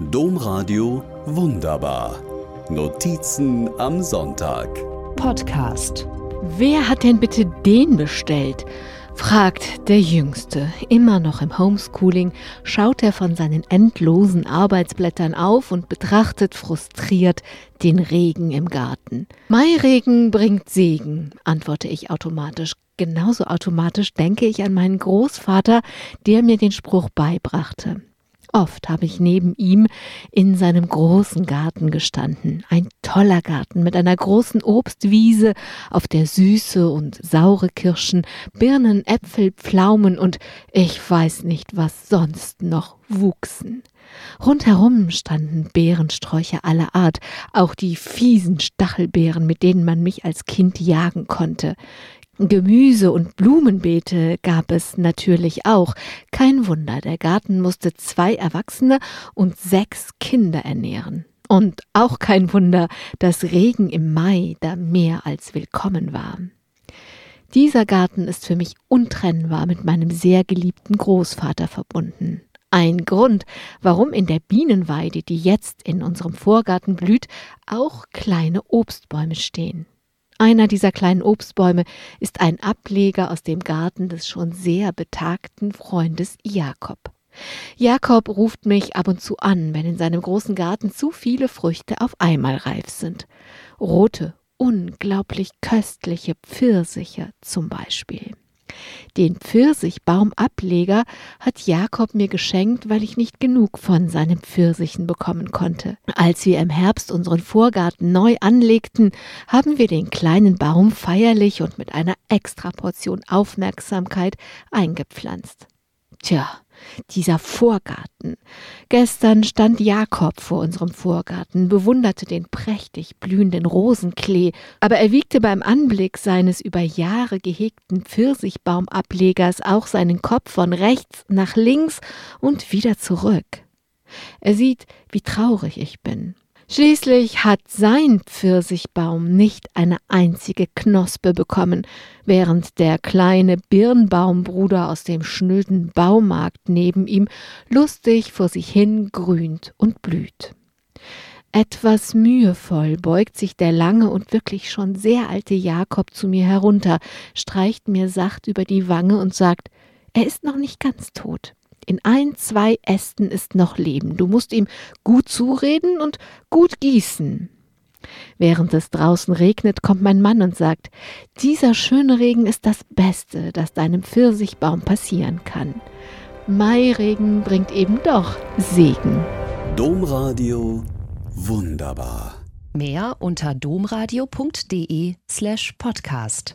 Domradio Wunderbar. Notizen am Sonntag. Podcast. Wer hat denn bitte den bestellt? fragt der Jüngste. Immer noch im Homeschooling schaut er von seinen endlosen Arbeitsblättern auf und betrachtet frustriert den Regen im Garten. Mairegen bringt Segen, antworte ich automatisch. Genauso automatisch denke ich an meinen Großvater, der mir den Spruch beibrachte. Oft habe ich neben ihm in seinem großen Garten gestanden. Ein toller Garten mit einer großen Obstwiese, auf der süße und saure Kirschen, Birnen, Äpfel, Pflaumen und ich weiß nicht, was sonst noch wuchsen. Rundherum standen Beerensträucher aller Art, auch die fiesen Stachelbeeren, mit denen man mich als Kind jagen konnte. Gemüse und Blumenbeete gab es natürlich auch. Kein Wunder, der Garten musste zwei Erwachsene und sechs Kinder ernähren. Und auch kein Wunder, dass Regen im Mai da mehr als willkommen war. Dieser Garten ist für mich untrennbar mit meinem sehr geliebten Großvater verbunden. Ein Grund, warum in der Bienenweide, die jetzt in unserem Vorgarten blüht, auch kleine Obstbäume stehen. Einer dieser kleinen Obstbäume ist ein Ableger aus dem Garten des schon sehr betagten Freundes Jakob. Jakob ruft mich ab und zu an, wenn in seinem großen Garten zu viele Früchte auf einmal reif sind. Rote, unglaublich köstliche Pfirsiche zum Beispiel. Den Pfirsichbaumableger hat Jakob mir geschenkt, weil ich nicht genug von seinen Pfirsichen bekommen konnte. Als wir im Herbst unseren Vorgarten neu anlegten, haben wir den kleinen Baum feierlich und mit einer extra Portion Aufmerksamkeit eingepflanzt. Tja, dieser Vorgarten. Gestern stand Jakob vor unserem Vorgarten, bewunderte den prächtig blühenden Rosenklee, aber er wiegte beim Anblick seines über Jahre gehegten Pfirsichbaumablegers auch seinen Kopf von rechts nach links und wieder zurück. Er sieht, wie traurig ich bin. Schließlich hat sein Pfirsichbaum nicht eine einzige Knospe bekommen, während der kleine Birnbaumbruder aus dem schnöden Baumarkt neben ihm lustig vor sich hin grünt und blüht. Etwas mühevoll beugt sich der lange und wirklich schon sehr alte Jakob zu mir herunter, streicht mir sacht über die Wange und sagt, er ist noch nicht ganz tot. In ein, zwei Ästen ist noch Leben. Du musst ihm gut zureden und gut gießen. Während es draußen regnet, kommt mein Mann und sagt, dieser schöne Regen ist das Beste, das deinem Pfirsichbaum passieren kann. Mairegen bringt eben doch Segen. Domradio wunderbar. Mehr unter domradio.de slash podcast.